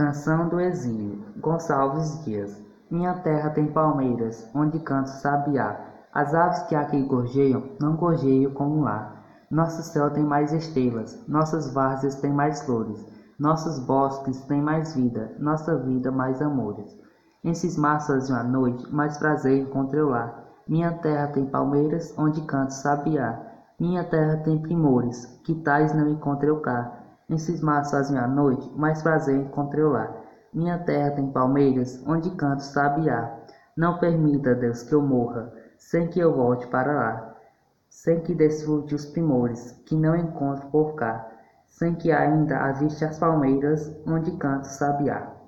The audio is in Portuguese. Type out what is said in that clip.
Canção do Exílio, Gonçalves Dias. Minha terra tem palmeiras, onde canto sabiá. As aves que aqui gorjeiam, não gorjeiam como lá. Nosso céu tem mais estrelas, nossas várzeas têm mais flores, nossos bosques têm mais vida, nossa vida mais amores. Em cismar sozinho à noite, mais prazer encontrei lá. Minha terra tem palmeiras, onde canto sabiá. Minha terra tem primores, que tais não encontrei cá. Em cismar sozinho à noite, mais prazer encontrei lá. Minha terra tem palmeiras, onde canto sabiá. Não permita, Deus, que eu morra, sem que eu volte para lá. Sem que desfrute os primores, que não encontro por cá. Sem que ainda aviste as palmeiras, onde canto sabiá.